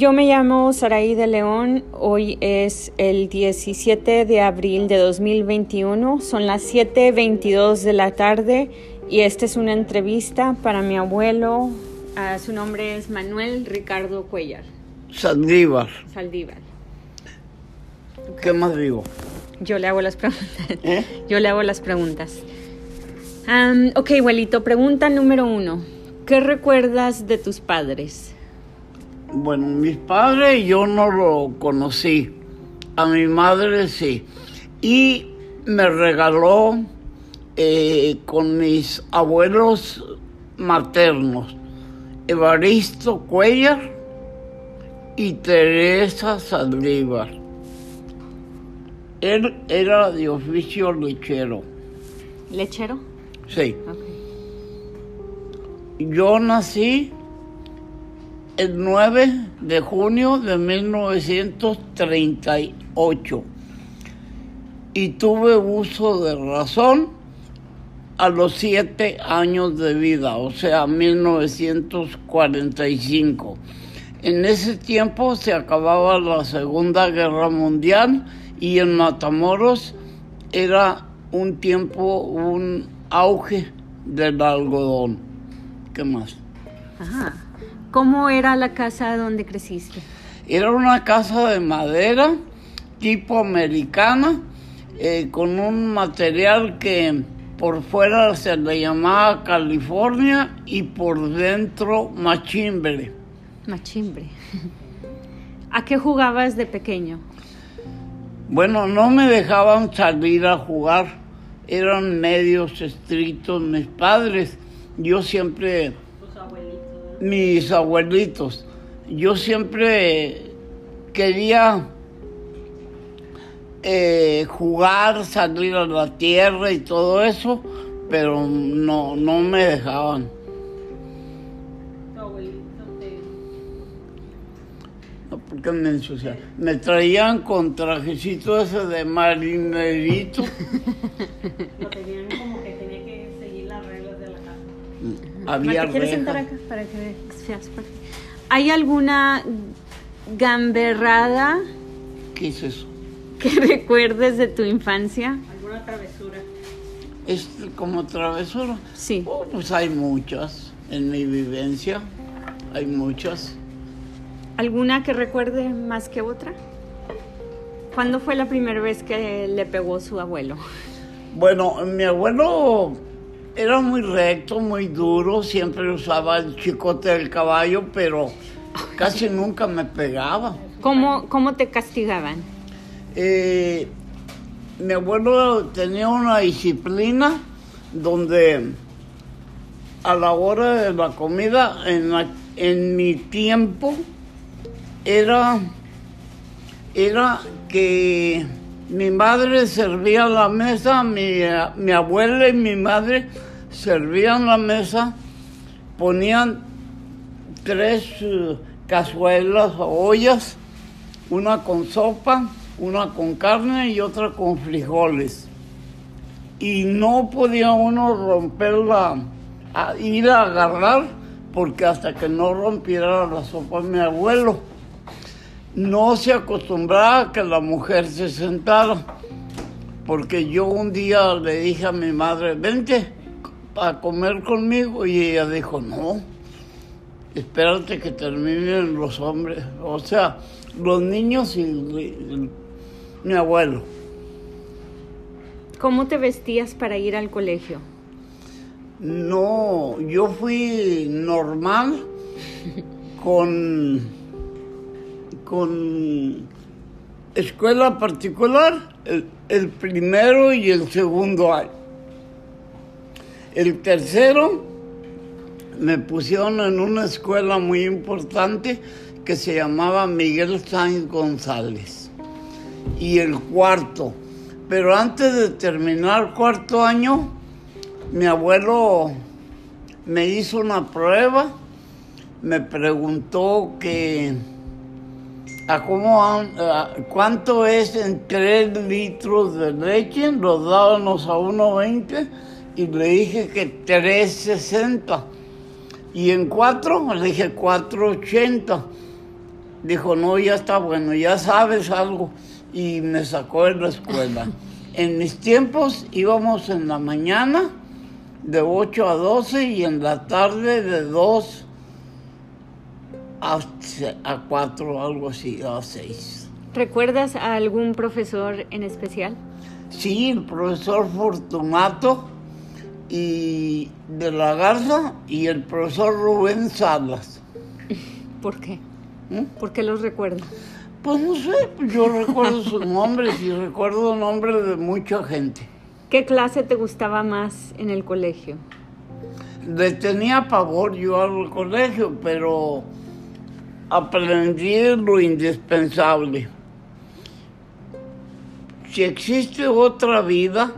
Yo me llamo Saraí de León. Hoy es el 17 de abril de 2021. Son las 7:22 de la tarde y esta es una entrevista para mi abuelo. Ah, su nombre es Manuel Ricardo Cuellar. Saldívar. Saldívar. ¿Qué más digo? Yo le hago las preguntas. ¿Eh? Yo le hago las preguntas. Ok, abuelito, pregunta número uno. ¿Qué recuerdas de tus padres? Bueno, mis padres yo no lo conocí. A mi madre sí. Y me regaló eh, con mis abuelos maternos, Evaristo Cuellar y Teresa Saldívar. Él era de oficio lechero. ¿Lechero? Sí. Yo nací el 9 de junio de 1938 y tuve uso de razón a los 7 años de vida, o sea, 1945. En ese tiempo se acababa la Segunda Guerra Mundial y en Matamoros era un tiempo, un auge del algodón. ¿Qué más? Ajá. ¿Cómo era la casa donde creciste? Era una casa de madera tipo americana eh, con un material que por fuera se le llamaba California y por dentro machimbre. Machimbre. ¿A qué jugabas de pequeño? Bueno, no me dejaban salir a jugar, eran medios estrictos mis padres. Yo siempre, mis abuelitos, yo siempre quería eh, jugar, salir a la tierra y todo eso, pero no, no me dejaban. No, porque me ensuciaban. Me traían con trajecito ese de marinerito. Lo tenían Había ¿Te quieres sentar acá para que? ¿Hay alguna gamberrada ¿Qué es eso? que recuerdes de tu infancia? ¿Alguna travesura? Es como travesura. Sí. Oh, pues hay muchas en mi vivencia. Hay muchas. ¿Alguna que recuerde más que otra? ¿Cuándo fue la primera vez que le pegó su abuelo? Bueno, mi abuelo era muy recto, muy duro, siempre usaba el chicote del caballo, pero casi nunca me pegaba. ¿Cómo, cómo te castigaban? Eh, mi abuelo tenía una disciplina donde a la hora de la comida, en, la- en mi tiempo, era, era que mi madre servía la mesa, mi, mi abuela y mi madre servían la mesa, ponían tres eh, cazuelas o ollas, una con sopa, una con carne y otra con frijoles. Y no podía uno romperla, ir a agarrar, porque hasta que no rompiera la sopa mi abuelo, no se acostumbraba a que la mujer se sentara. Porque yo un día le dije a mi madre, vente a comer conmigo, y ella dijo, no, espérate que terminen los hombres, o sea, los niños y, y- mi abuelo. ¿Cómo te vestías para ir al colegio? No, yo fui normal con, con escuela particular, el, el primero y el segundo año. El tercero me pusieron en una escuela muy importante que se llamaba Miguel Sáenz González. Y el cuarto. Pero antes de terminar cuarto año, mi abuelo me hizo una prueba, me preguntó que a cómo han- a cuánto es en tres litros de leche, los dábamos a 1.20 y le dije que 3.60. Y en cuatro le dije 4.80. dijo, no, ya está bueno, ya sabes algo. Y me sacó de la escuela. En mis tiempos íbamos en la mañana de 8 a 12 y en la tarde de 2 a, a 4, algo así, a 6. ¿Recuerdas a algún profesor en especial? Sí, el profesor Fortunato y de la Garza y el profesor Rubén Salas. ¿Por qué? ¿Mm? ¿Por qué los recuerdo? Pues no sé, yo recuerdo sus nombres y recuerdo nombres de mucha gente. ¿Qué clase te gustaba más en el colegio? Le tenía pavor yo al colegio, pero aprendí lo indispensable. Si existe otra vida,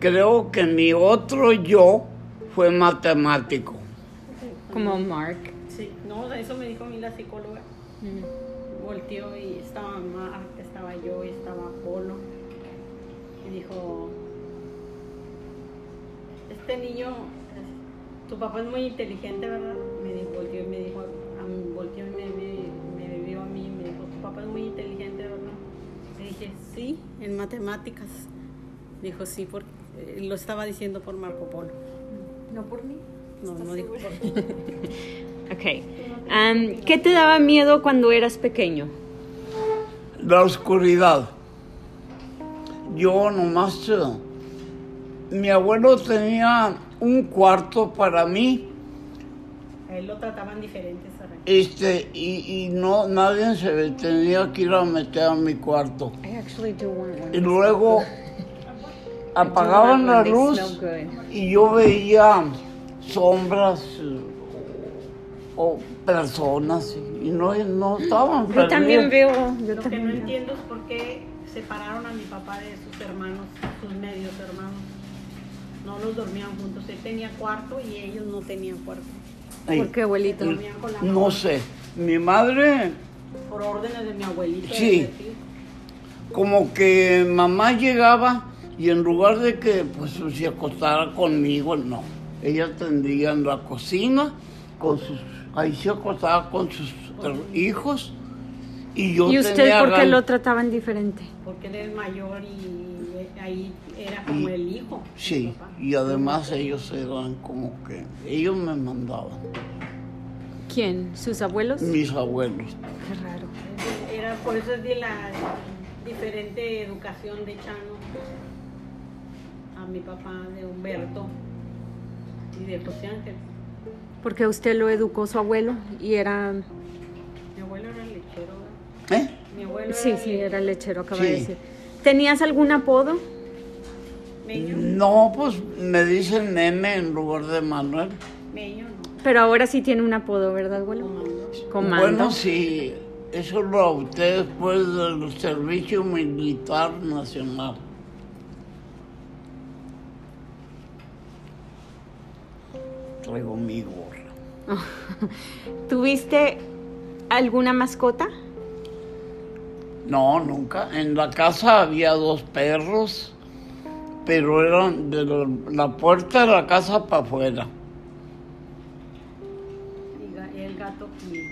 creo que mi otro yo fue matemático. Como Mark. Sí, no, eso me dijo a mí la psicóloga. Volteó y estaba Mark, estaba yo y estaba Polo. Y dijo, este niño, tu papá es muy inteligente, ¿verdad? Me dijo, volteó y me dijo, sí, en matemáticas. Dijo, sí, porque eh, lo estaba diciendo por Marco Polo. No por mí. No, no dijo por Ok. Am, ¿Qué te daba miedo cuando eras pequeño? La oscuridad. Yo nomás... eh, mi abuelo tenía un cuarto para mí A él lo trataban diferente, Sara. Este, y, y no nadie se tenía que ir a meter a mi cuarto. I actually do want one. Y luego apagaban la luz y yo veía sombras o personas y no, no estaban Yo también veo. Yo Lo que no entiendo es por qué separaron a mi papá de sus hermanos, sus medios hermanos. No los dormían juntos. Él tenía cuarto y ellos no tenían cuarto. Ay, ¿Por qué, abuelito? Dormían con la No sé, mi madre Por órdenes de mi abuelito. Sí. como que mamá llegaba y en lugar de que pues se acostara conmigo, no. Ella tendría en la cocina con sus, ahí se acostaba con sus hijos y yo ¿Y usted tenía por qué lo trataban diferente? Porque él es mayor y ahí era como Y- el hijo. Sí, papá. y además ellos eran como que, ellos me mandaban, ¿Quién? ¿Sus abuelos? mis abuelos. Qué raro. Era, por eso es de la diferente educación de Chano a mi papá, de Humberto y de José Ángel. Porque usted lo educó su abuelo y era... Mi abuelo era lechero, ¿verdad? ¿Eh? Mi abuelo Sí, era sí, era lechero, acaba Sí. de decir. ¿Tenías algún apodo? Meño, No, pues me dicen nene en lugar de Manuel. meño no, Pero ahora sí tiene un apodo, ¿verdad, abuelo? comando. Comando. Bueno, sí, eso lo opté después del servicio militar nacional. Traigo mi gorra. ¿Tuviste alguna mascota? No, nunca. En la casa había dos perros, pero eran de la, la puerta de la casa para afuera. Y el gato Kiri,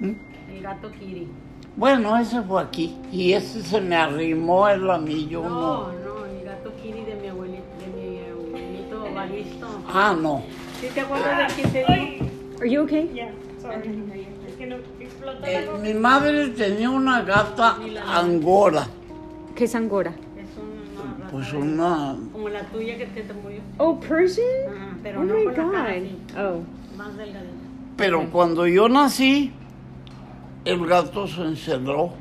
¿no? ¿Mm? El gato Kiri. Bueno, ese fue aquí. Y ese se me arrimó el anillo. No, No. no, el gato Kiri de mi abuelito, de mi abuelito Balisto. Ah, no. ¿Sí te acuerdas de quién te dijo? Are you okay? Ya, sorry. Es que no explotó Eh, mi madre tenía una gata angora. ¿Qué es angora? Pues una... Como la tuya que te, te murió. Oh, Persian? Ajá, pero oh no my con la cara god. así, Oh. más delgadita. Pero cuando yo nací, el gato se encerró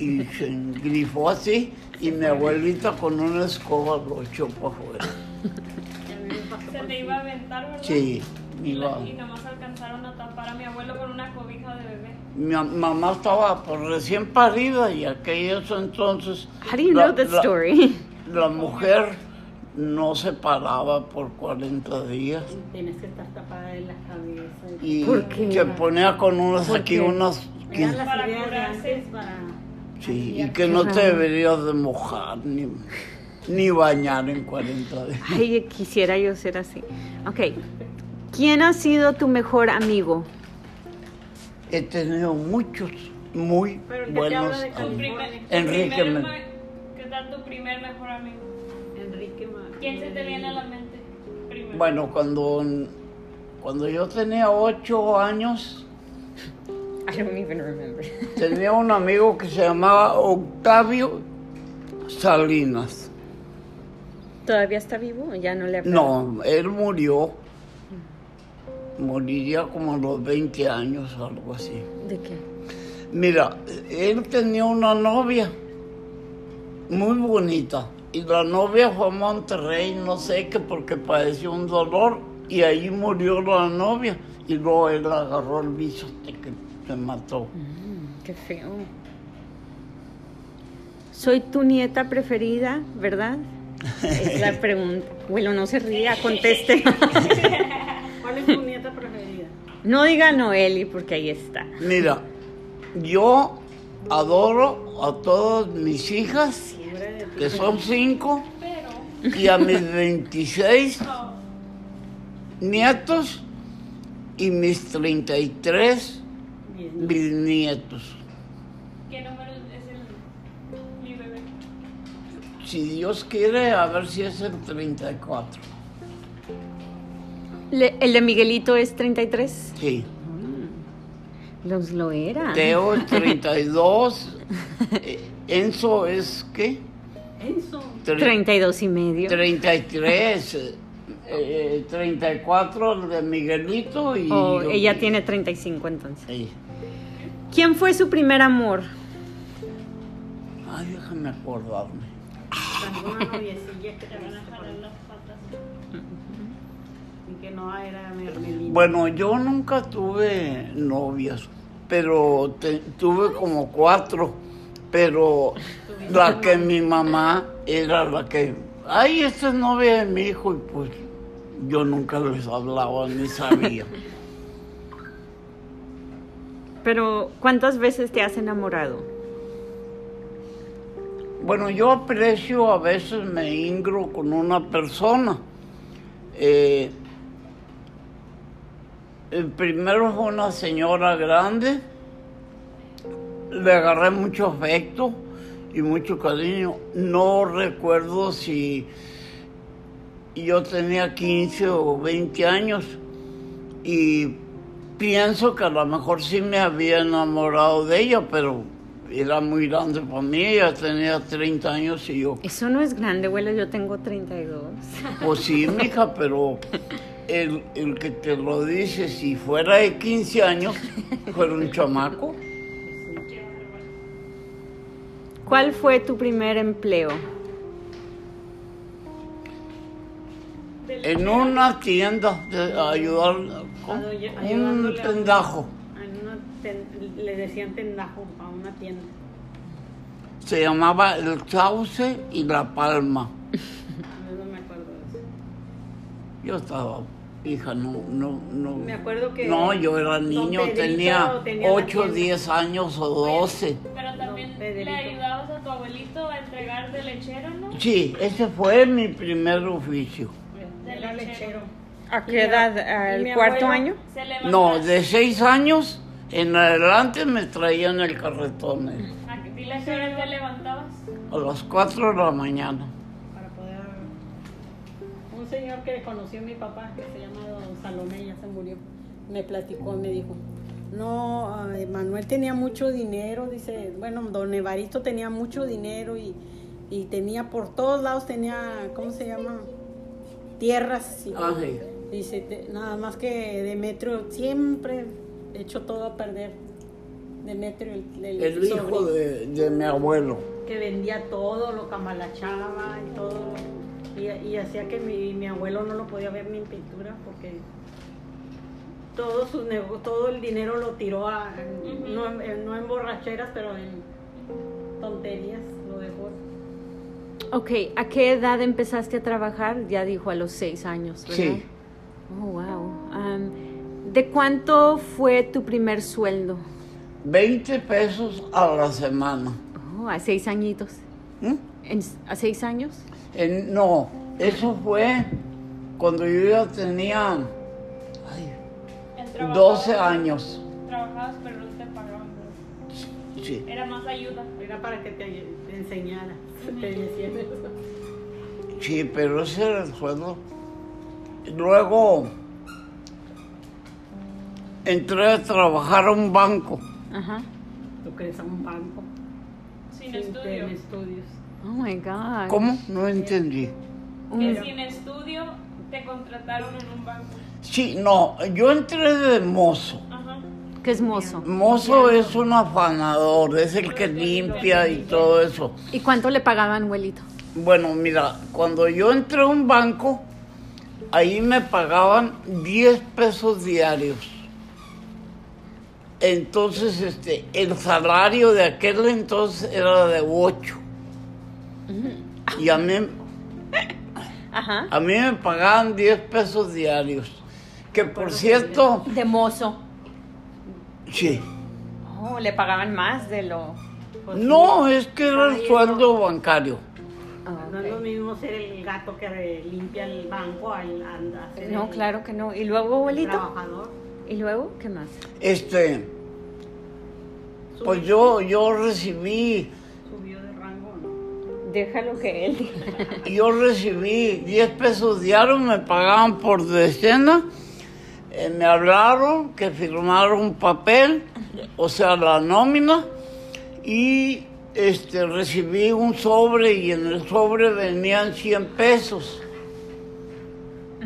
y se engrifó así y mi abuelita con una escoba lo echó para afuera. Se por te sí. iba a aventar, ¿verdad? Sí, Y, la- iba. y nomás alcanzaron a tapar a mi abuelo con una cobija de bebé. Mi mamá estaba pues, recién parida y aquellos entonces... How do you la- know that la- story? La mujer no se paraba por 40 días Tienes que estar tapada de la cabeza. y ¿Por qué? se ponía con unas ¿Por aquí qué? unas... Para ideas de curarse. antes para... Sí, y que no te deberías de mojar ni, ni bañar en 40 días. Ay, quisiera yo ser así. Ok. ¿Quién ha sido tu mejor amigo? he tenido muchos muy buenos amigos. Enrique tu primer me- ma- ¿Qué tal tu primer mejor amigo? Enrique ¿Quién se te viene a la mente primero? Bueno, cuando, cuando yo tenía ocho años, I don't even remember. tenía un amigo que se llamaba Octavio Salinas. ¿Todavía está vivo? o Ya no le. No, él murió. Moriría como a los 20 años, algo así. ¿De qué? Mira, él tenía una novia muy bonita y la novia fue a Monterrey, no sé qué, porque padeció un dolor y ahí murió la novia y luego él agarró el bicho que se mató. Mm, qué feo. Soy tu nieta preferida, ¿verdad? Es la pregunta. Bueno, no se ría, conteste. ¿Cuál es tu nieta preferida? No diga Noeli porque ahí está. Mira, yo adoro a todas mis hijas, que son cinco, y a mis 26 no, nietos y mis 33 Bien. bisnietos. ¿qué número es el mi bebé? Si Dios quiere, a ver si es el 34. Le- ¿El de Miguelito es 33? Sí. Los lo era. Teo es 32. eh, Enzo es qué? Enzo. Tre- 32 y medio. 33. eh, eh, 34 el de Miguelito y. O yo- ella tiene 35 entonces. Sí. ¿Quién fue su primer amor? Ay, déjame acordarme. No era Mermelina. Bueno, yo nunca tuve novias, pero te- tuve como cuatro. Pero la que mi mamá era la que, ay, esta es novia de mi hijo, y pues yo nunca les hablaba ni sabía. Pero, ¿cuántas veces te has enamorado? Bueno, yo aprecio, a veces me ingro con una persona. Eh, primero fue una señora grande, le agarré mucho afecto y mucho cariño. No recuerdo si yo tenía 15 o 20 años y pienso que a lo mejor sí me había enamorado de ella, pero era muy grande para mí, ella tenía 30 años y yo, Eso no es grande, abuelo, yo tengo 32. pues sí, mija, pero el, el que te lo dice, si fuera de 15 años, fuera un chamaco. ¿Cuál fue tu primer empleo? En una tienda de ayudar, un ayudándole a un- tendajo. a una ten- le decían tendajo a una tienda. Se llamaba El Sauce y La Palma. Yo estaba, hija, no, no, no. Me acuerdo que No, yo era niño, Pedrito tenía tenía la 8, tienda. 10 años o 12. Pero también No, le ayudabas a tu abuelito a entregar de lechero, ¿no? Sí, ese fue mi primer oficio. Era lechero. ¿A qué edad? ¿Al cuarto año? No, de 6 años en adelante me traían el carretón eh, ¿A qué- Dile a qué hora te levantabas. a las 4 de la mañana. Señor que conoció a mi papá que se llama don Salomé ya se murió me platicó me dijo no ay, Manuel tenía mucho dinero dice bueno don Evaristo tenía mucho dinero y, y tenía por todos lados tenía cómo se llama tierras y, Ah, sí. dice te- nada más que Demetrio siempre echó todo a perder Demetrio el, el El hijo de, de mi abuelo. que vendía todo, lo camalachaba y todo. Y, y hacía que mi, mi abuelo no lo podía ver ni en pintura porque todo, su nego- todo el dinero lo tiró a, no, en- no en borracheras, pero en tonterías lo dejó. Ok, ¿a qué edad empezaste a trabajar? Ya dijo a los seis años, ¿verdad? Sí. Oh, wow. Am, ¿De cuánto fue tu primer sueldo? 20 pesos a la semana. Oh, a seis añitos. ¿Mm? En- ¿A seis años? En- no, eso fue cuando yo ya tenía ay, En trabajabas- 12 años. Trabajabas, pero no Sí. Era más ayuda. Era para que te, te enseñara. Te decían eso. Sí, pero ese era el sueldo. Luego entré a trabajar a un banco. Ajá. Tú crees a un banco. Sin sin estudios. Oh my God. ¿Cómo? No entendí. Que sin estudio te contrataron en un banco. Sí, no, yo entré de mozo. Ajá. ¿Qué es mozo? Mozo es un afanador, es el que limpia y todo eso. ¿Y cuánto le pagaban, abuelito? Bueno, mira, cuando yo entré a un banco, ahí me pagaban 10 pesos diarios. Entonces, este, el salario de aquel entonces era de 8. Y a mí, Ajá. a mí me pagaban 10 pesos diarios. Que por cierto, De mozo. sí. Oh, le pagaban más de lo. Pues No, es que era el sueldo bancario. Ah, No es lo mismo ser el gato que limpia el banco al No, el claro que no. ¿Y luego, abuelito? trabajador. ¿Y luego qué más? Este, pues yo, yo recibí Déjalo que él diga. Yo recibí 10 pesos diarios, me pagaban por decena. eh, me hablaron que firmaron un papel, o sea, la nómina, y este, recibí un sobre y en el sobre venían 100 pesos.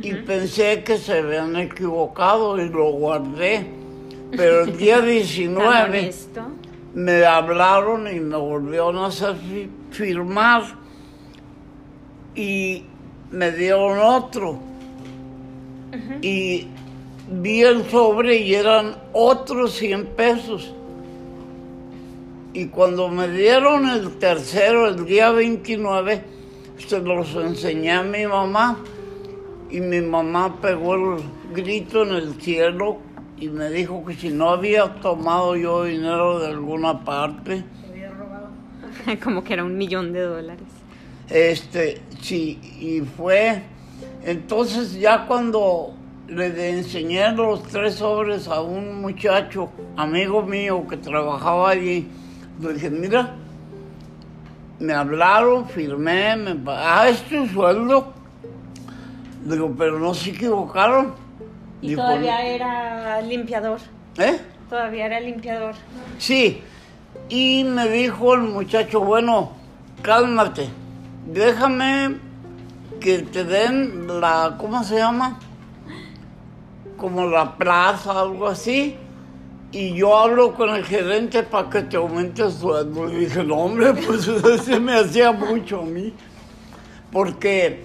Y pensé que se habían equivocado y lo guardé. Pero el día Tan 19 honesto. Me hablaron y me volvieron a hacer fi- firmar y me dieron otro. Y vi el sobre y eran otros 100 pesos. Y cuando me dieron el tercero el día 29 se los enseñé a mi mamá. Y mi mamá pegó el grito en el cielo y me dijo que si no había tomado yo dinero de alguna parte, Te había robado. Como que era un millón de dólares. este, sí, y fue, entonces ya cuando le enseñé los tres sobres a un muchacho, amigo mío que trabajaba allí, le dije, mira, me hablaron, firmé, me pa- ah, es tu sueldo. Digo, pero no se equivocaron. Y todavía era limpiador. ¿Eh? Todavía era limpiador. Sí, y me dijo el muchacho, bueno, cálmate, déjame que te den la, ¿cómo se llama? Como la plaza, algo así, y yo hablo con el gerente para que te aumente el sueldo. Y dije, no, hombre, pues se me hacía mucho a mí, porque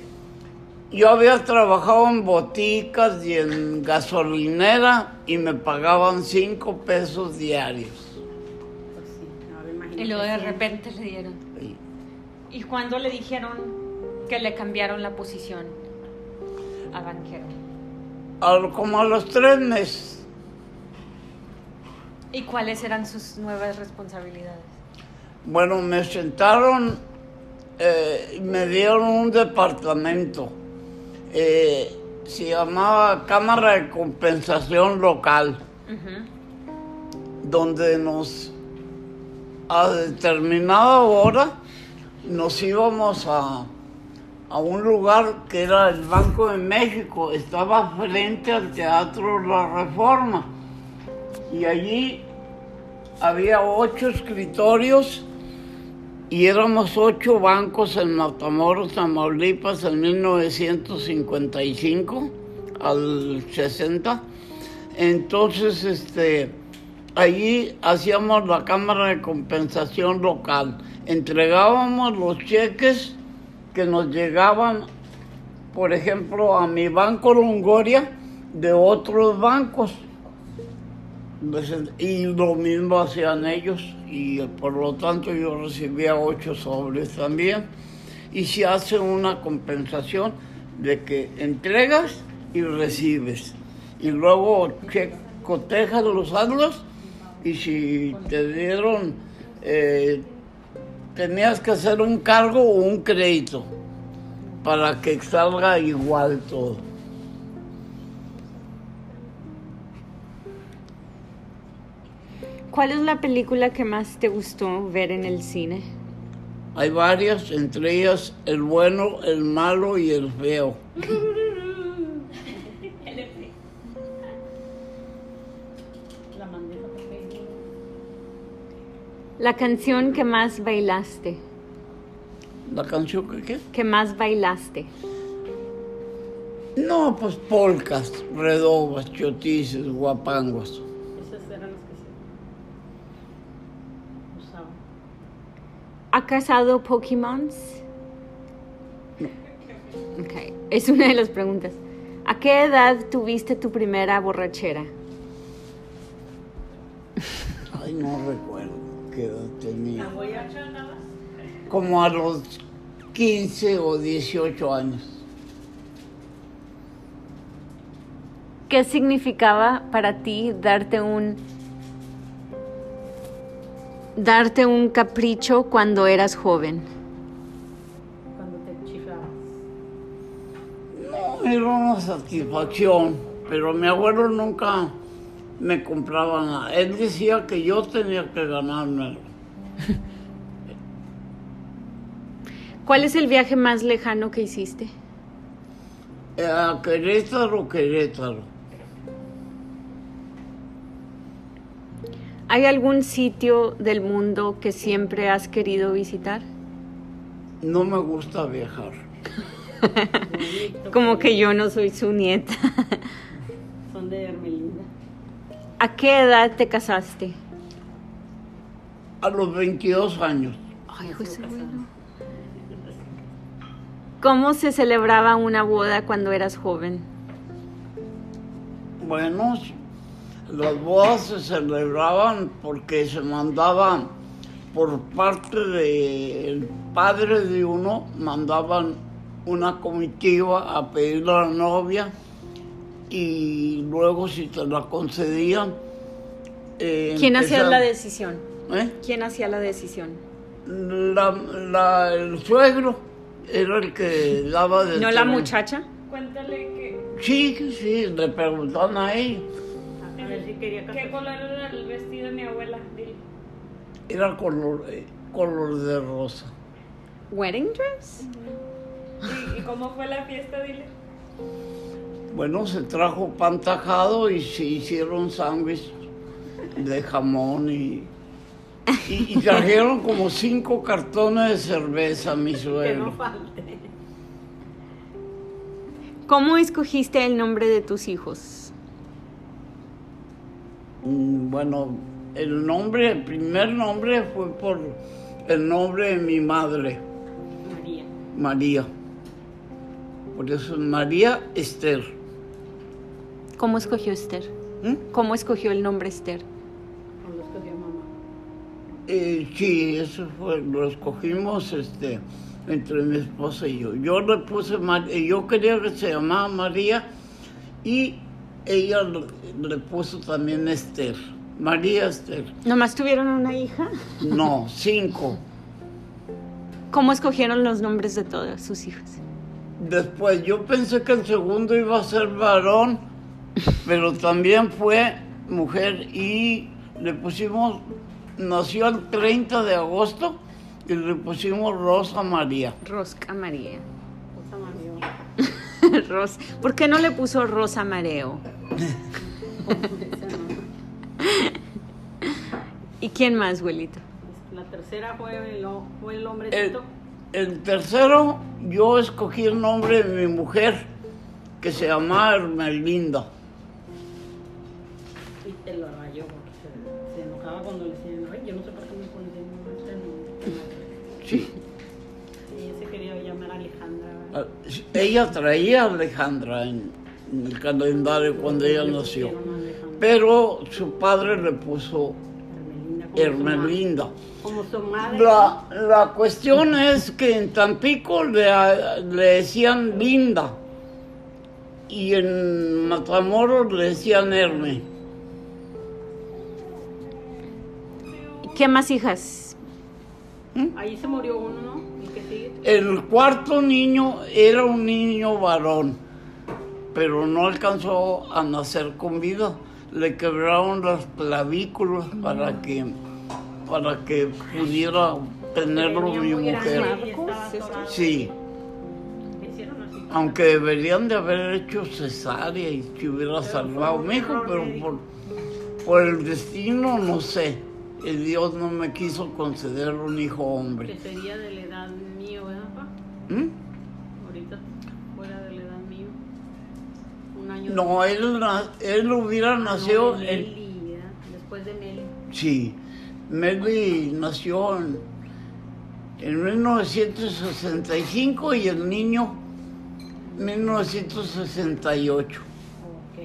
yo había trabajado en boticas y en gasolinera y me pagaban cinco pesos diarios. Pues sí. Y luego de repente le dieron. Y- ¿Y cuándo le dijeron que le cambiaron la posición a banquero? a- como a los tres meses. ¿Y cuáles eran sus nuevas responsabilidades? Bueno, me sentaron eh, y me dieron un departamento. Eh, se llamaba Cámara de Compensación Local, donde nos, a determinada hora, nos íbamos a, a un lugar que era el Banco de México, estaba frente al Teatro La Reforma. Y allí había ocho escritorios y éramos ocho bancos en Matamoros, Tamaulipas, en 1955 al 60. Entonces, este, allí hacíamos la Cámara de Compensación Local. Entregábamos los cheques que nos llegaban, por ejemplo, a mi banco Longoria de otros bancos. Y lo mismo hacían ellos y por lo tanto yo recibía ocho sobres también. Y se hace una compensación de que entregas y recibes. Y luego cotejas los saldos y si te dieron, eh, tenías que hacer un cargo o un crédito para que salga igual todo. ¿Cuál es la película que más te gustó ver en el cine? Hay varias, entre ellas el bueno, el malo y el feo. La canción que más bailaste. ¿La canción que qué? Que más bailaste. No, pues polcas, redobas, chotices, guapangos. Esas eran las que se usaban. ¿Ha cazado Pokémons? Ok, es una de las preguntas. ¿A qué edad tuviste tu primera borrachera? Ay, no recuerdo qué edad tenía. Como a los 15 o 18 años. ¿Qué significaba para ti darte un darte un capricho cuando eras joven? Cuando te chiflabas. No, era una satisfacción, pero mi abuelo nunca me compraba nada. Él decía que yo tenía que ganármelo. ¿Cuál es el viaje más lejano que hiciste? A Querétaro, Querétaro. ¿Hay algún sitio del mundo que siempre has querido visitar? No me gusta viajar. Como que yo no soy su nieta. Son de Hermelinda. ¿A qué edad te casaste? A los 22 años. Ay, José, bueno. ¿Cómo se celebraba una boda cuando eras joven? Bueno, las bodas se celebraban porque se mandaban por parte del padre de uno, mandaban una comitiva a pedir a la novia y luego si te la concedían... eh, ¿Quién hacía la decisión? ¿Eh? ¿Quién hacía la decisión? La- la- el suegro era el que daba de ¿No la muchacha? Cuéntale que, Sí, sí, le preguntaban a ella. A ver si quería qué color era el vestido de mi abuela. Dile. Era color, eh, color de rosa. ¿Wedding dress? ¿Y, y cómo fue la fiesta? Dile. Bueno, se trajo pan tajado y se hicieron sándwiches de jamón y, y, y trajeron como cinco cartones de cerveza, mi Que no suegro. falte. ¿Cómo escogiste el nombre de tus hijos? Mm, Bueno, el nombre, el primer nombre fue por el nombre de mi madre, María. María. Por eso es María Esther. ¿Cómo escogió Esther? ¿Mm? ¿Cómo escogió el nombre Esther? Cuando escogió mamá. Eh, sí, eso fue, lo escogimos este, entre mi esposa y yo. Yo le puse, eh, yo quería que se llamara María y ella le, puso también Esther, María Esther. ¿Nomás tuvieron una hija? No, cinco. ¿Cómo escogieron los nombres de todos sus hijos? Después yo pensé que el segundo iba a ser varón, pero también fue mujer y le pusimos, nació el 30 de agosto y le pusimos Rosa María. Rosca María. Rosa ¿Por qué no le puso Rosa Mareo? ¿Y quién más, abuelito? La tercera fue el, fue el El, hombrecito. el tercero, yo escogí el nombre de mi mujer, que se llamaba Hermelinda. Y te lo rayó porque se, se enojaba cuando le decían, ay, yo no sé por qué me pones este nombre. Sí. Ella traía a Alejandra en, en el calendario cuando ella nació, pero su padre le puso Hermelinda. La, la cuestión es que en Tampico le, le decían Linda y en Matamoros le decían Herme. ¿Qué más hijas? Ahí se murió uno, ¿no? El que cuarto niño era un niño varón, pero no alcanzó a nacer con vida. le quebraron las clavículas para que para que pudiera tenerlo mi mujer. Sí, Me hicieron así. aunque deberían de haber hecho cesárea y se hubiera salvado un mi hijo, pero por, por el destino no sé. El Dios no me quiso conceder un hijo Que hombre. sería de la edad mío, ¿verdad, pa? ¿Mm? Ahorita fuera de la edad mío. Un año No, él, él hubiera Ah, no, nacido de en, Meli. Después de Meli. Sí, Meli nació en, en 1965 y el niño 1968, Ok.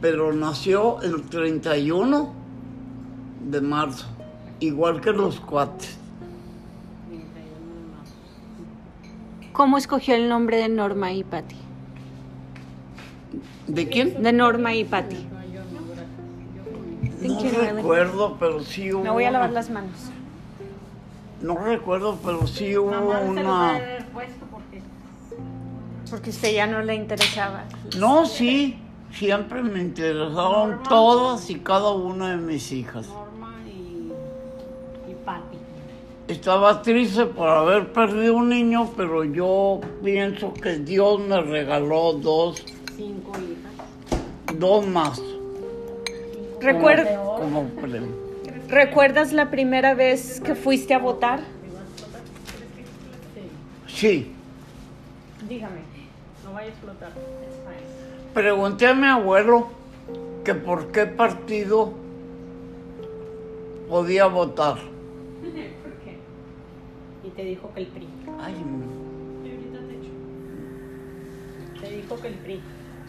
pero nació el 31 de marzo, igual que los cuates. ¿Cómo escogió el nombre de Norma y Patty? ¿De quién? De Norma y Patty. No, recuerdo, pero sí hubo Me voy a lavar las manos. No recuerdo, pero sí hubo Mamá se una... haber puesto porque Porque a usted ya no le interesaba. No, sí, siempre me interesaron Norma. todas y cada una de mis hijas. Estaba triste por haber perdido un niño, pero yo pienso que Dios me regaló dos, Cinco hijas. dos más Recuer- como, como premio. ¿Recuerdas la primera vez que fuiste a votar? Sí. Sí, Dígame. No vaya a explotar. Pregunté a mi abuelo que por qué partido podía votar. Y te dijo que el PRI. Ay, Y ahorita te echo. Te dijo que el PRI.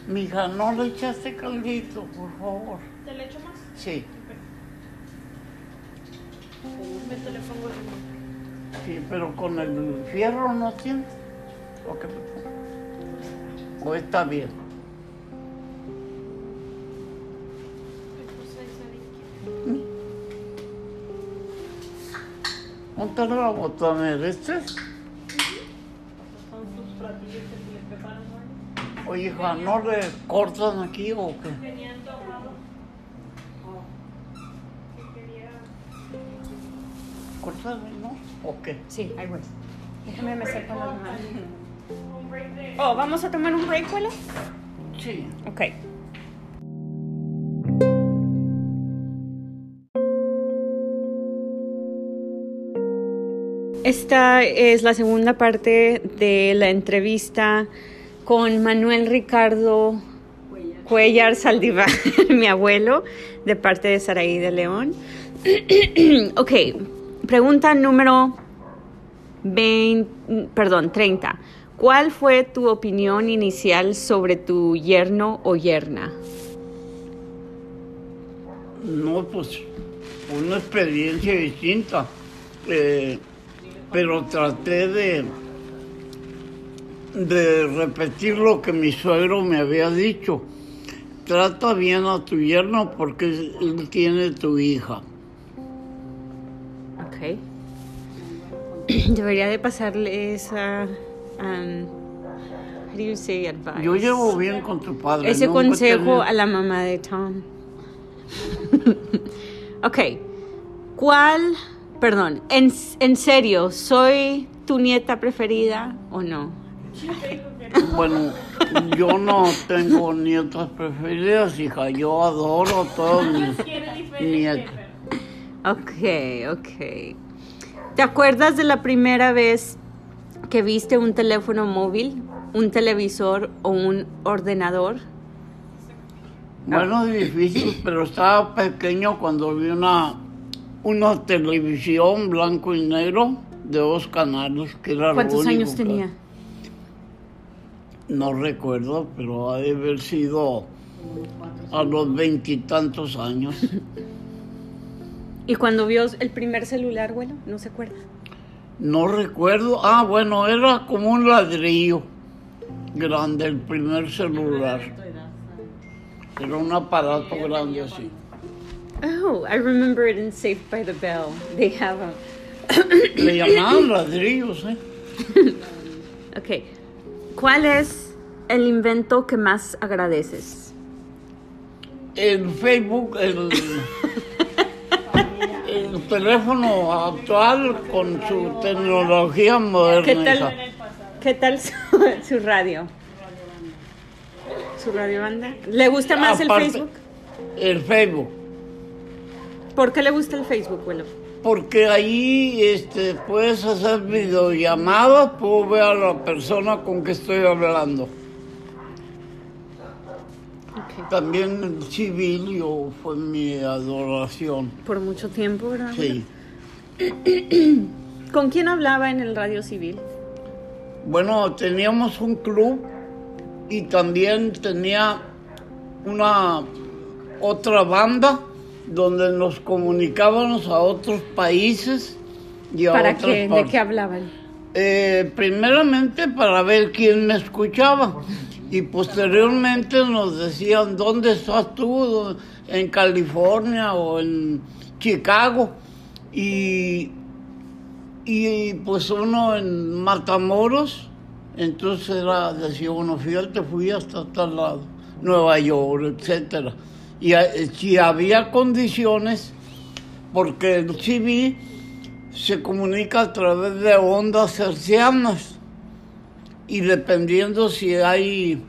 mija, no le echaste caldito, por favor. ¿Te le echo más? Sí, Vete, le pongo el sí, pero con el fierro no sientes. ¿O qué? ¿O está bien? Le preparan hoy. Oye, hija, ¿no le cortan aquí o qué? Oh. ¿Cortarme, no? ¿O qué? Sí, ahí voy. Déjame me acerco las manos. Oh, ¿vamos a tomar un break, abuela? Sí. Ok. Esta es la segunda parte de la entrevista con Manuel Ricardo Cuellar Saldívar, mi abuelo, de parte de Saraí de León. ok, pregunta número 20, perdón, 30. ¿Cuál fue tu opinión inicial sobre tu yerno o yerna? No, pues una experiencia distinta. Eh, pero traté de, de repetir lo que mi suegro me había dicho. Trata bien a tu yerno porque él tiene tu hija. Ok. Debería de pasarle esa... Um, how do you say advice? Yo llevo bien con tu padre. Ese nunca consejo a la mamá de Tom. ok. ¿Cuál, perdón, en, en serio, soy tu nieta preferida o no? Bueno, yo no tengo nietas preferidas, hija. Yo adoro a todos mis nietos. Ok, ok. ¿Te acuerdas de la primera vez que viste un teléfono móvil, un televisor o un ordenador? Bueno, es difícil, pero estaba pequeño cuando vi una, una televisión blanco y negro de dos canales, que era lo ¿Cuántos único años que- tenía? No recuerdo, pero ha de haber sido a los veintitantos años. ¿Y cuando vio el primer celular, bueno, no se acuerda? No recuerdo. Ah, bueno, era como un ladrillo grande, el primer celular. Era un aparato grande así. Oh, I remember it in Saved by the Bell. They have a... Le llamaban ladrillos, ¿eh? Ok. ¿Cuál es el invento que más agradeces? el Facebook, el, el teléfono actual con su tecnología moderna. ¿Qué tal, ¿qué tal su, su radio? ¿Su radio banda? ¿Le gusta más Aparte- el Facebook? El Facebook. ¿Por qué le gusta el Facebook, abuelo? Porque ahí este, puedes hacer videollamadas, puedo ver a la persona con que estoy hablando. También el civil yo, fue mi adoración. Por mucho tiempo, ¿verdad? Sí. ¿Con quién hablaba en el radio civil? Bueno, teníamos un club y también tenía una otra banda donde nos comunicábamos a otros países y a ¿Para otras qué? ¿De qué hablaban? Eh, primeramente para ver quién me escuchaba y posteriormente nos decían dónde estás tú, en California o en Chicago y, y pues uno en Matamoros, entonces era, decía uno, fíjate, fui hasta tal lado, Nueva York, etcétera. Y eh, si había condiciones, porque el CV se comunica a través de ondas hercianas y dependiendo si hay,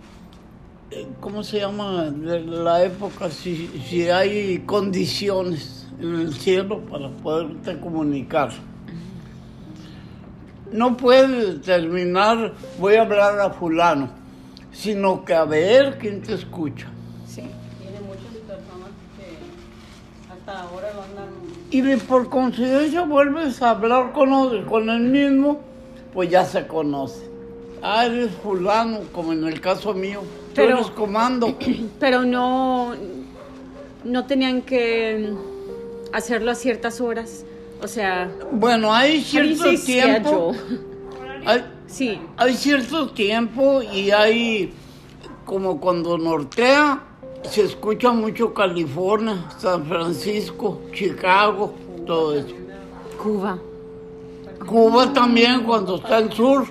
eh, ¿cómo se llama? De la época, si, hay condiciones en el cielo para poderte comunicar. No puede determinar, voy a hablar a fulano, sino que a ver quién te escucha. Sí. Tiene muchas personas que hasta ahora lo andan. Y por coincidencia vuelves a hablar con, otro- con el mismo, pues ya se conoce. Ah, eres fulano, como en el caso mío. Tú Pero- eres comando. Pero no, no tenían que hacerlo a ciertas horas. O sea, Bueno, hay cierto tiempo. Hay, Sí, hay cierto tiempo y hay, como cuando nortea, se escucha mucho California, San Francisco, Chicago, todo eso. Cuba. Cuba también cuando está el sur.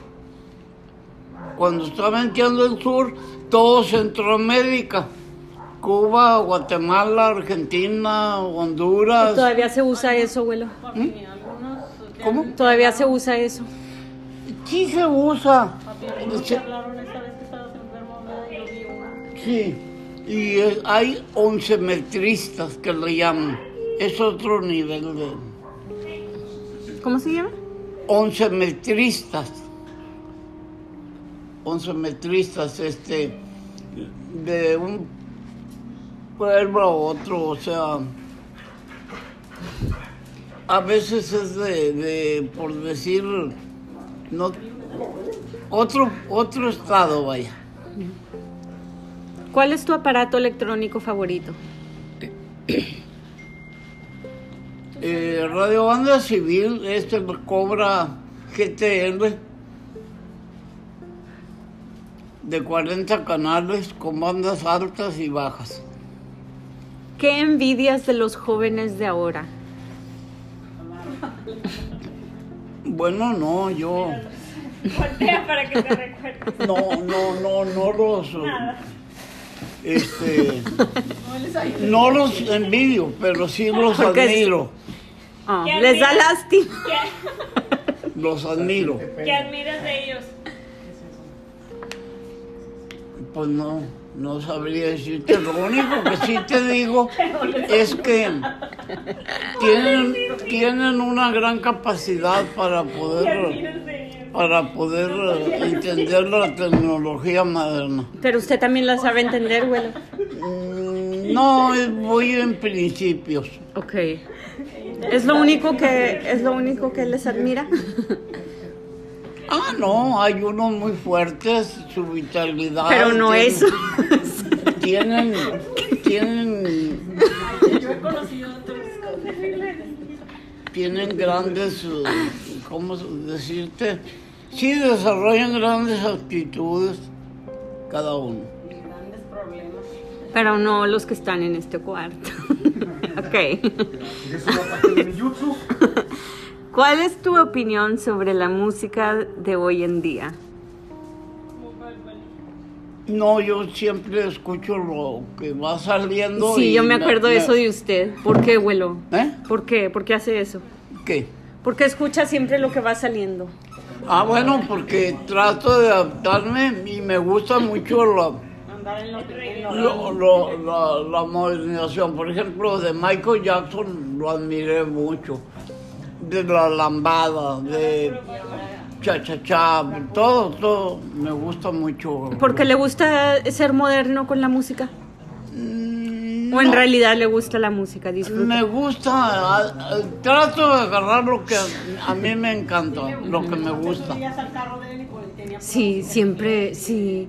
Cuando está venteando el sur, todo Centroamérica. Cuba, Guatemala, Argentina, Honduras. Todavía se usa eso, abuelo. Algunos. ¿Cómo? Todavía se usa eso. Sí se usa. Sí, Y hay once metristas que le llaman. Es otro nivel de... ¿Cómo se llama? once metristas. Once metristas, este, de un pueblo a otro, o sea, a veces es de, de, por decir, no, otro, otro estado, vaya. ¿Cuál es tu aparato electrónico favorito? Eh, Radio Banda Civil, este cobra GTL de 40 canales con bandas altas y bajas. ¿Qué envidias de los jóvenes de ahora? Bueno, no, yo Voltea para que te recuerdes. no, no, no, no los este no los envidio, pero sí los Porque admiro, Oh, ¿Qué les da lástima. ¿Qué, los admiro. qué admiras de ellos? Pues no, no sabría decirte. Lo único que sí te digo es que tienen, tienen una gran capacidad para ¿Qué poder, admiras de ellos? Para poder eh, entender la tecnología moderna. Pero usted también la sabe entender, abuelo. Mm, No, voy en principios. Ok. ¿Es lo único que, es lo único que les admira? Ah, no, hay unos muy fuertes, su vitalidad. Pero no tienen- eso. Tienen, tienen Yo he conocido otros. tienen grandes, eh, ¿cómo decirte? Sí, desarrollan grandes actitudes cada uno. grandes problemas. Pero no los que están en este cuarto. ok. ¿Cuál es tu opinión sobre la música de hoy en día? No, yo siempre escucho lo que va saliendo. Sí, y yo me acuerdo de me- eso de usted. ¿Por qué, abuelo? ¿Eh? ¿Por qué? ¿Por qué hace eso? ¿Qué? ¿Por qué escucha siempre lo que va saliendo? Ah, bueno, porque trato de adaptarme y me gusta mucho la, lo lo- la, la modernización. Por ejemplo, de Michael Jackson lo admiré mucho. De la lambada, de cha-cha-cha, todo, todo. Me gusta mucho. ¿Por qué le gusta ser moderno con la música? ¿O en no. realidad le gusta la música? Disfruta. Me gusta, a- a- trato de agarrar lo que a, mí me encanta, lo que me gusta. Sí, siempre, sí.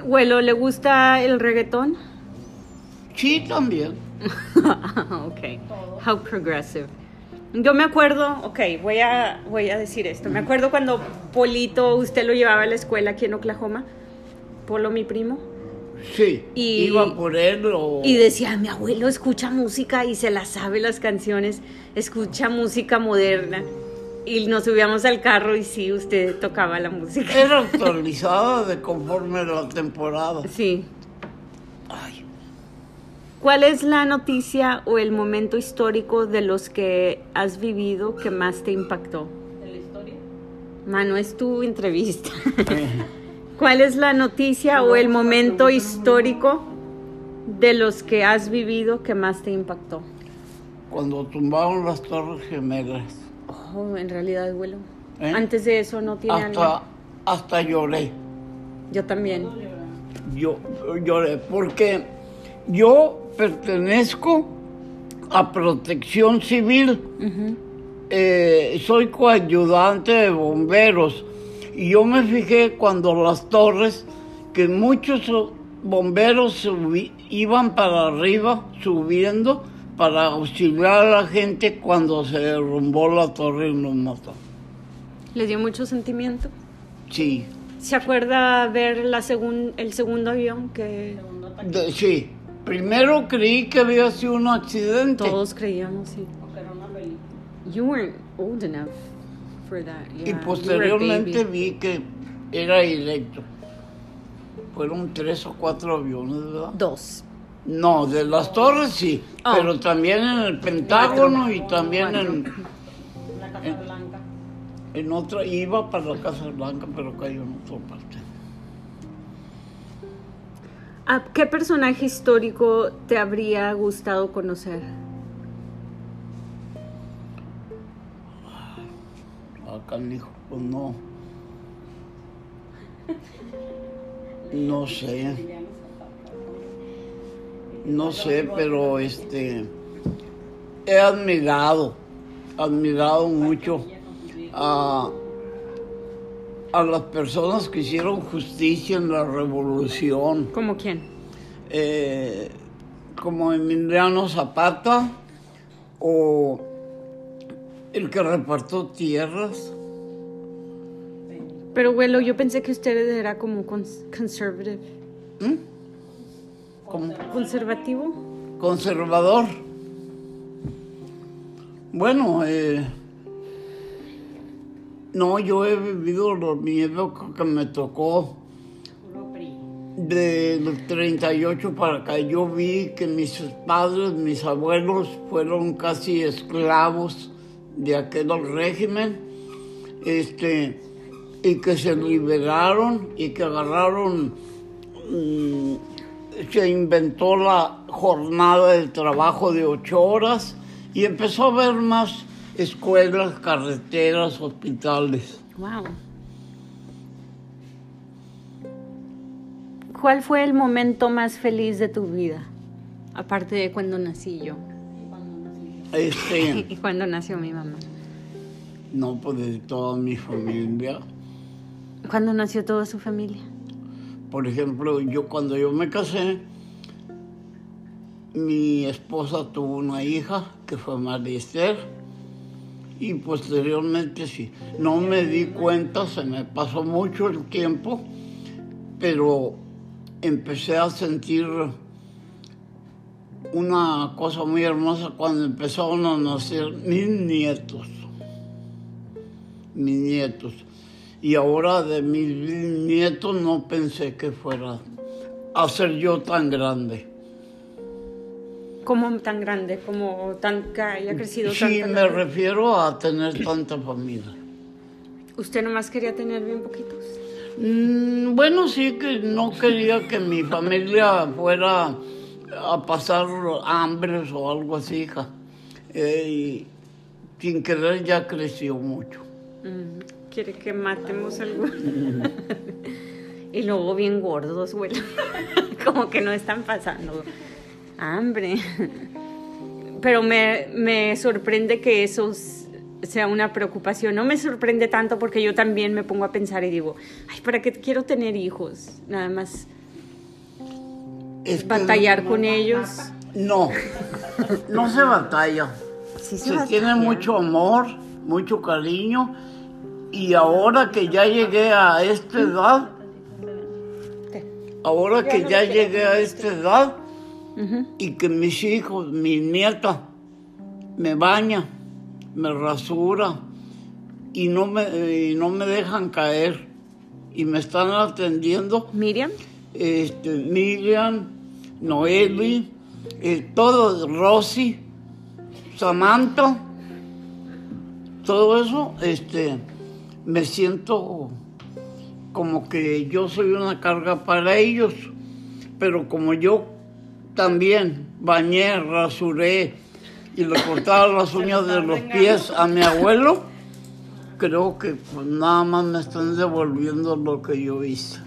Abuelo, ¿le gusta el reggaetón? Sí, también. ok. How progressive. Yo me acuerdo, ok, voy a, voy a decir esto. Me acuerdo cuando Polito, usted lo llevaba a la escuela aquí en Oklahoma, Polo, mi primo, Sí, Y- iba por él o... y decía, mi abuelo escucha música y se la sabe las canciones, escucha música moderna. Y nos subíamos al carro y sí, usted tocaba la música. Era actualizada de conforme la temporada. Sí. Ay, ¿Cuál es la noticia o el momento histórico de los que has vivido que más te impactó? de la historia. Mano, es tu entrevista. ¿Cuál es la noticia o el momento histórico de los que has vivido que más te impactó? cuando tumbaron las torres gemelas. Oh, en realidad, abuelo. ¿Eh? Antes de eso no tiene Hasta, algo. hasta lloré. Yo también. Yo lloré porque yo pertenezco a protección civil. Eh, soy coayudante de bomberos y yo me fijé cuando las torres, que muchos bomberos subi- iban para arriba subiendo para auxiliar a la gente cuando se derrumbó la torre y nos mató. ¿Le dio mucho sentimiento? Sí, ¿Se acuerda ver la segun- el segundo avión que de- sí. Primero creí que había sido un accidente. todos creíamos? Sí. porque era una película. You weren't old enough for that. Y yeah. Posteriormente vi que era directo. Fueron tres o cuatro aviones, ¿verdad? Dos. No, de las torres sí, Oh. pero también en el Pentágono y también en, La Casa. Blanca. en otra. Iba para la Casa Blanca, pero cayó en otra parte. ¿A qué personaje histórico te habría gustado conocer? Acá, hijo, pues no. No sé. No sé, pero este. He admirado, admirado mucho a, a las personas que hicieron justicia en la revolución. ¿Como quién? eh, como Emiliano Zapata o el que repartió tierras. Pero abuelo, yo pensé que usted era como cons- conservative. ¿Mm? ¿Conservativo? conservador. Bueno, eh, no, yo he vivido lo, mi época que me tocó del 38 para acá. Yo vi que mis padres, mis abuelos fueron casi esclavos de aquel régimen, este, y que se liberaron y que agarraron, mm, se inventó la jornada de trabajo de ocho horas y empezó a haber más escuelas, carreteras, hospitales. Wow. ¿Cuál fue el momento más feliz de tu vida? Aparte de cuando nací yo Este, y cuando nació mi mamá. no, pues de toda mi familia. ¿Cuándo nació toda su familia? Por ejemplo, yo cuando yo me casé, mi esposa tuvo una hija que fue María Esther y posteriormente sí. No me di cuenta, se me pasó mucho el tiempo, pero empecé a sentir una cosa muy hermosa cuando empezaron a nacer mis nietos, mis nietos. Y ahora de mis nietos no pensé que fuera a ser yo tan grande. ¿Cómo tan grande? ¿Como tan, que haya crecido Sí, me refiero a tener tanta familia. ¿Usted nomás quería tener bien poquitos? Mm, Bueno, sí que no quería que mi familia fuera a pasar hambres o algo así, hija. Eh, y sin querer ya creció mucho. Mm, ¿Quiere que matemos algo? y luego bien gordos, güey. Como que no están pasando hambre. Pero me, me sorprende que eso sea una preocupación. No me sorprende tanto porque yo también me pongo a pensar y digo, ay, ¿para qué quiero tener hijos? Nada más Es batallar con ellos. No, no se batalla. Sí Se batalla. tiene mucho amor, mucho cariño. Y ahora que ya llegué a esta edad, ahora que ya llegué a esta edad y que mis hijos, mi nieta, me baña, me rasura y no me, y no me dejan caer y me están atendiendo. Miriam, este, Miriam, Noeli, eh, todo, Rosy, Samantha, todo eso, este, me siento como que yo soy una carga para ellos, pero como yo también bañé, rasuré y le cortaba las uñas de los pies a mi abuelo, creo que pues, nada más me están devolviendo lo que yo hice.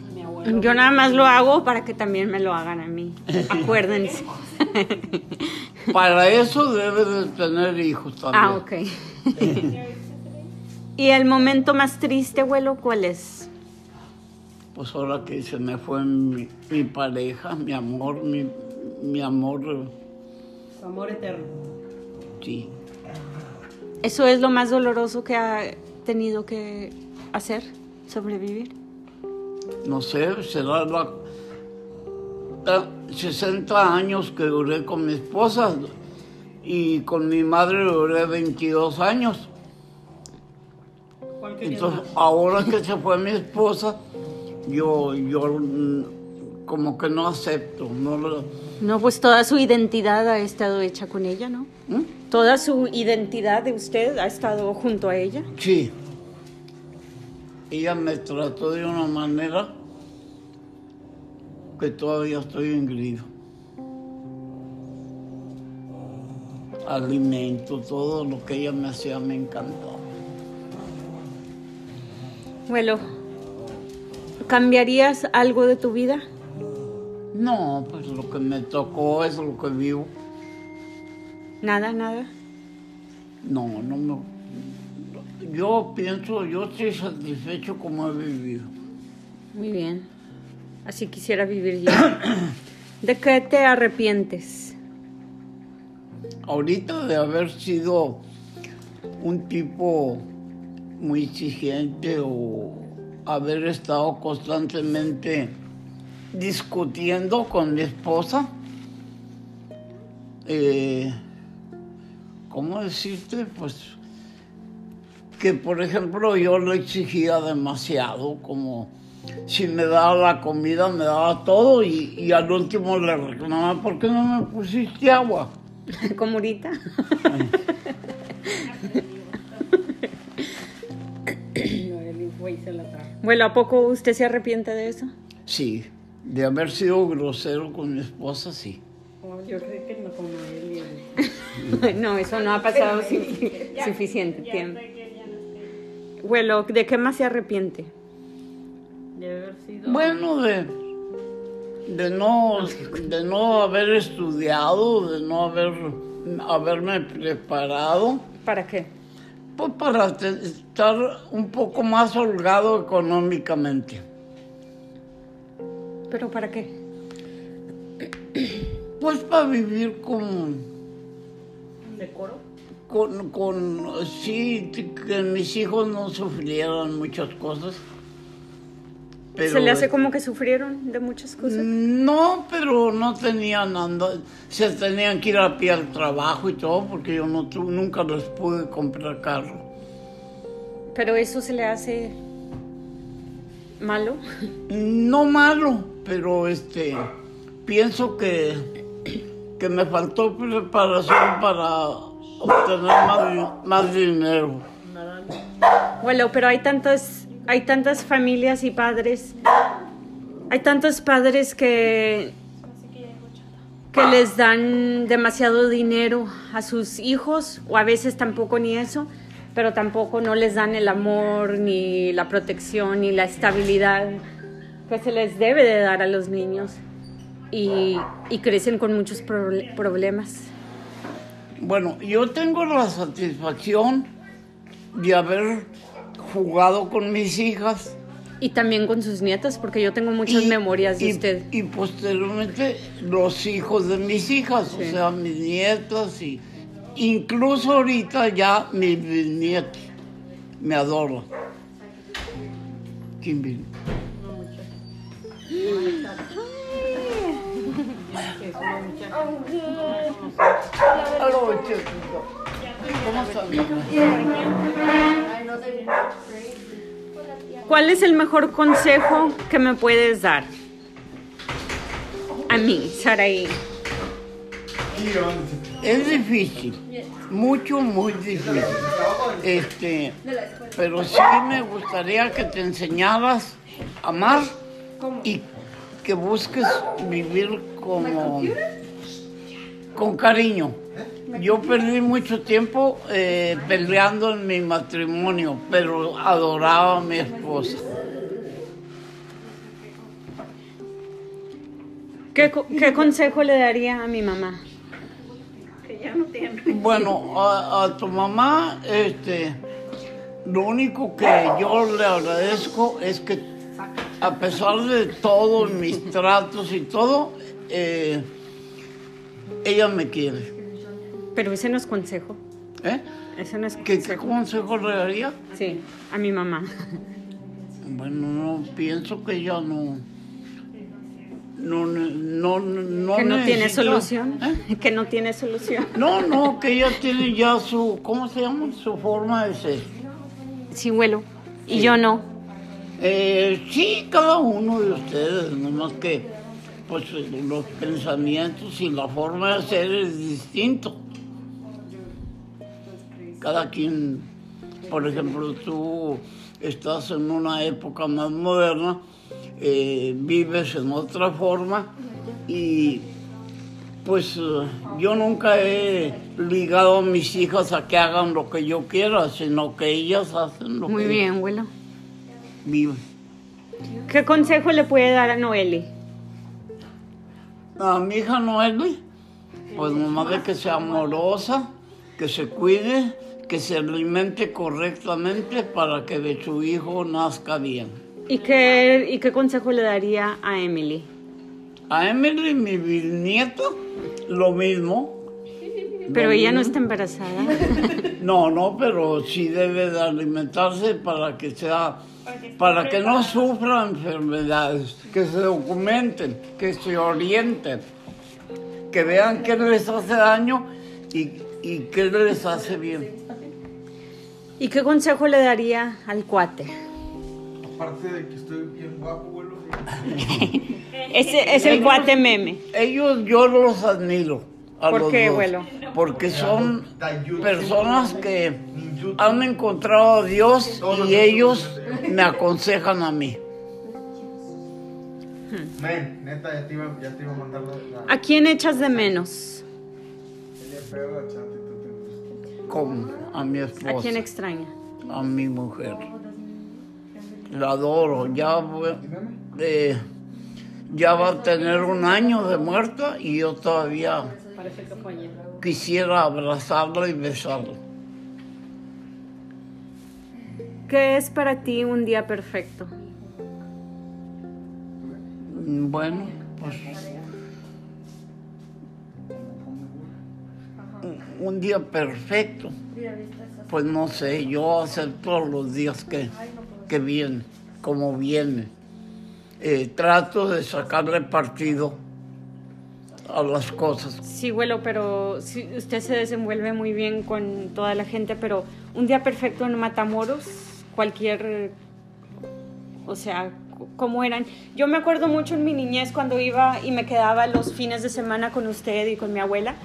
Yo nada más lo hago para que también me lo hagan a mí. Acuérdense. Para eso debe de tener hijos también. Ah, ok. ¿Y el momento más triste, abuelo, cuál es? Pues ahora que se me fue mi, mi pareja, mi amor, mi, mi amor, Su amor eterno. sí. ¿Eso es lo más doloroso que ha tenido que hacer? ¿Sobrevivir? No sé, será la, la 60 años que duré con mi esposa y con mi madre duré 22 años. ¿Cuál querías Entonces, ahora que se fue mi esposa, yo, yo mm, como que no acepto, no lo... No, pues toda su identidad ha estado hecha con ella, ¿no? ¿Mm? Toda su identidad de usted ha estado junto a ella. Sí. Ella me trató de una manera que todavía estoy engrido. Alimento, todo lo que ella me hacía me encantó. Abuelo, ¿cambiarías algo de tu vida? No, pues lo que me tocó es lo que vivo. Nada, nada. No, no me... Yo pienso, yo estoy satisfecho como he vivido. Muy bien. Así quisiera vivir yo. ¿De qué te arrepientes? ahorita de haber sido un tipo muy exigente o haber estado constantemente discutiendo con mi esposa, eh, ¿cómo decirte? Pues que por ejemplo yo le exigía demasiado, como si me daba la comida, me daba todo y, y al último le reclamaba, ¿por qué no me pusiste agua? ¿Como ahorita? Bueno, ¿a poco usted se arrepiente de eso? Sí, de haber sido grosero con mi esposa, sí. Oh, Yo creo que no como él y él. no, eso no ha pasado sufi- suficiente tiempo. sé que ya estoy. Bueno, ¿de qué más se arrepiente? Debe haber sido. Bueno, de, de, no, de no haber estudiado, de no haber, haberme preparado, ¿Para qué? Pues para estar un poco más holgado económicamente. ¿Pero para qué? Pues para vivir con, decoro. con, con, sí, que mis hijos no sufrieran muchas cosas. Pero, ¿Se le hace como que sufrieron de muchas cosas? No, pero no tenían anda, se tenían que ir a pie al trabajo y todo porque yo no tu- nunca les pude comprar carro. Pero eso se le hace malo. No malo, pero este pienso que, que me faltó preparación para obtener más, más dinero. Bueno, pero hay tantas, hay tantas familias y padres, hay tantos padres que, que les dan demasiado dinero a sus hijos, o a veces tampoco ni eso, pero tampoco no les dan el amor, ni la protección, ni la estabilidad que se les debe de dar a los niños. Y, y crecen con muchos proble- problemas. Bueno, yo tengo la satisfacción de haber jugado con mis hijas. Y también con sus nietas, porque yo tengo muchas y- memorias de y- usted. Y posteriormente los hijos de mis hijas, Sí. o sea, mis nietas y incluso ahorita ya mis bisnietos me adoran. ¿Quién vino? Aló, chiquito. ¿Cómo? ¿Cuál es el mejor consejo que me puedes dar? A mí, Saraí. Es difícil, mucho, muy difícil. Este, pero sí me gustaría que te enseñaras a amar y que busques vivir como con cariño. Yo perdí mucho tiempo eh, peleando en mi matrimonio, pero adoraba a mi esposa. ¿Qué, co- qué consejo le daría a mi mamá? Que ya no tiene. Bueno, a, a tu mamá, este, lo único que yo le agradezco es que a pesar de todo, mis tratos y todo, eh, ella me quiere. Pero ese no es consejo. ¿eh? Ese no es ¿Qué, qué consejo. consejo le daría? Sí, a mi mamá. Bueno, no, pienso que ella no... No, no, no, Que no tiene solución. ¿eh? Que no tiene solución. No, no, que ella tiene ya su, ¿cómo se llama? Su forma de ser. Sí, vuelo. Y yo no. Eh, sí, cada uno de ustedes, nomás que pues los pensamientos y la forma de ser es distinto. Cada quien, por ejemplo, tú estás en una época más moderna, eh, vives en otra forma y pues eh, yo nunca he ligado a mis hijas a que hagan lo que yo quiera, sino que ellas hacen lo Muy que bien, vuelo. viven. ¿Qué consejo le puede dar a Noeli? A mi hija Noeli, pues nomás de que sea amorosa, que se cuide, que se alimente correctamente para que de su hijo nazca bien. ¿Y qué, ¿Y qué consejo le daría a Emily? A Emily, mi bisnieta, lo mismo. Pero ella no está embarazada. No, no, pero sí debe de alimentarse para que sea, para que no sufra enfermedades, que se documenten, que se orienten, que vean qué les hace daño y, y qué les hace bien. ¿Y qué consejo le daría al cuate? Aparte de que estoy bien guapo. Ese es el cuate meme. Ellos yo los admiro. A ¿Por los qué, dos, abuelo? Porque son personas que han encontrado a Dios y ellos me aconsejan a mí. Men, neta, ya te iba, a mandar la. la ¿A quién echas de menos? Como a mi ¿A esposa. quién extraña? a mi mujer. La adoro. Ya, eh, ya va a tener un año de muerta y yo todavía quisiera abrazarla y besarla. ¿Qué es para ti un día perfecto? Bueno, pues un- día perfecto. Pues no sé, yo acepto los días que, que vienen, como vienen. Eh, trato de sacarle partido a las cosas. Sí, vuelo, pero usted se desenvuelve muy bien con toda la gente, pero un día perfecto en Matamoros, cualquier, o sea, cómo eran. Yo me acuerdo mucho en mi niñez cuando iba y me quedaba los fines de semana con usted y con mi abuela.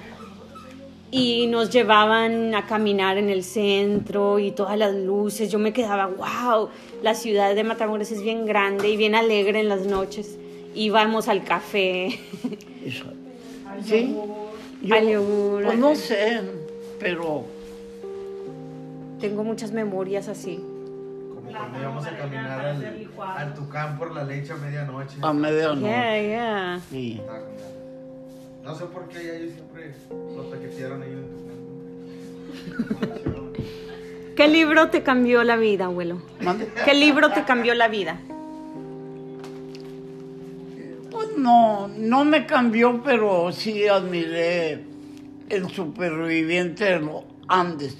Y nos llevaban a caminar en el centro y todas las luces. Yo me quedaba, wow, la ciudad de Matamoros es bien grande y bien alegre en las noches. Íbamos al café. Eso. Sí. Yo, Al yogur. pues no sé, pero Tengo muchas memorias así. Como cuando íbamos a caminar al, al Tucán por la leche a medianoche. a medianoche. Yeah, yeah. Sí. No sé por qué ellos siempre lo taquetearon ahí en. ¿Qué libro te cambió la vida, abuelo? Mande. ¿Qué libro te cambió la vida? Pues no, no me cambió, pero sí admiré el superviviente de los Andes.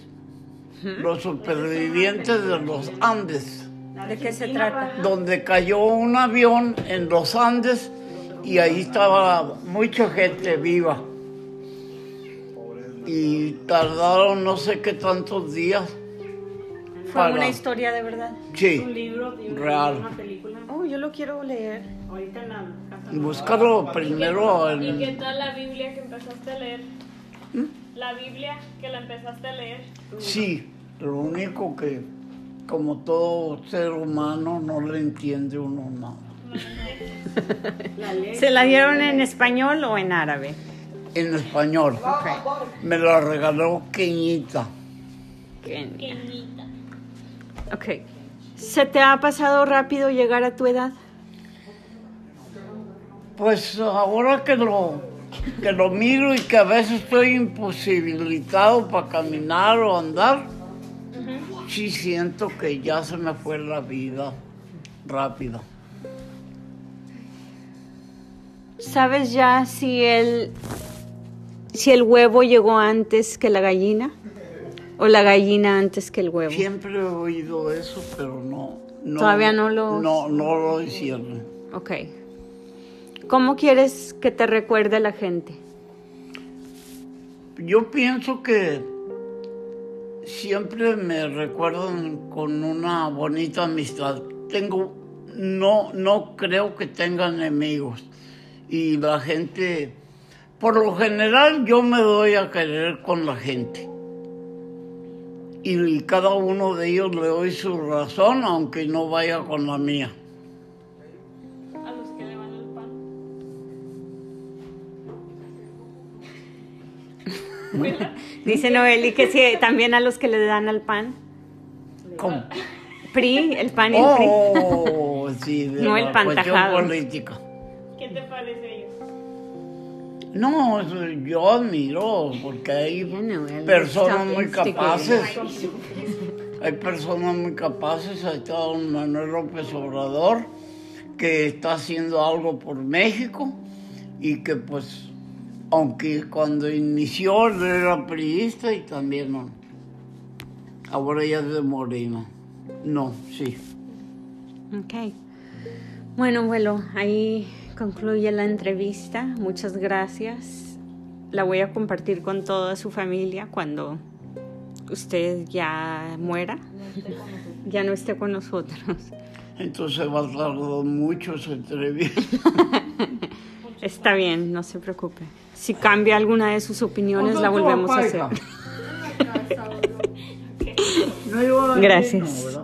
Los supervivientes de los Andes, ¿De qué se trata? donde cayó un avión en los Andes y ahí estaba mucha gente viva. Y tardaron no sé qué tantos días. Fue para- una historia de verdad. Un Sí, libro y Real. una película. Oh, yo lo quiero leer. Ahorita en la casa. búscalo primero ¿Y en, qué tal la Biblia que empezaste a leer? ¿Mm? La Biblia que la empezaste a leer. Sí, lo único que, como todo ser humano, no le entiende uno nada. ¿Se la dieron en español o en árabe? En español. Me la regaló Queñita. Ok. ¿Se te ha pasado rápido llegar a tu edad? Pues ahora que lo, que lo miro y que a veces estoy imposibilitado para caminar o andar, sí siento que ya se me fue la vida rápido. ¿Sabes ya si el, si el huevo llegó antes que la gallina? ¿O la gallina antes que el huevo? Siempre he oído eso, pero no. no Todavía no lo- No, no lo hicieron. Ok. ¿Cómo quieres que te recuerde la gente? Yo pienso que siempre me recuerdan con una bonita amistad. Tengo, no, no creo que tenga enemigos. Y la gente, por lo general, yo me doy a querer con la gente. Y cada uno de ellos le doy su razón, aunque no vaya con la mía. A los que le van el pan. Dice Noeli que sí, también a los que le dan al pan. ¿Cómo? PRI, el pan y el PRI. Oh, sí, de No el la pantajado. cuestión política. ¿Qué te parece ellos? No, yo admiro, porque hay personas muy instigando. capaces. Hay personas muy capaces. Ahí está don Manuel López Obrador, que está haciendo algo por México y que pues, aunque cuando inició era priista y también no. Ahora ya es de Moreno. No, sí. Ok. Bueno, abuelo, ahí concluye la entrevista. Muchas gracias. La voy a compartir con toda su familia cuando usted ya muera, ya no esté con nosotros. Entonces va a tardar mucho esa entrevista. Está bien, no se preocupe. Si cambia alguna de sus opiniones, la volvemos a hacer. No Gracias. no.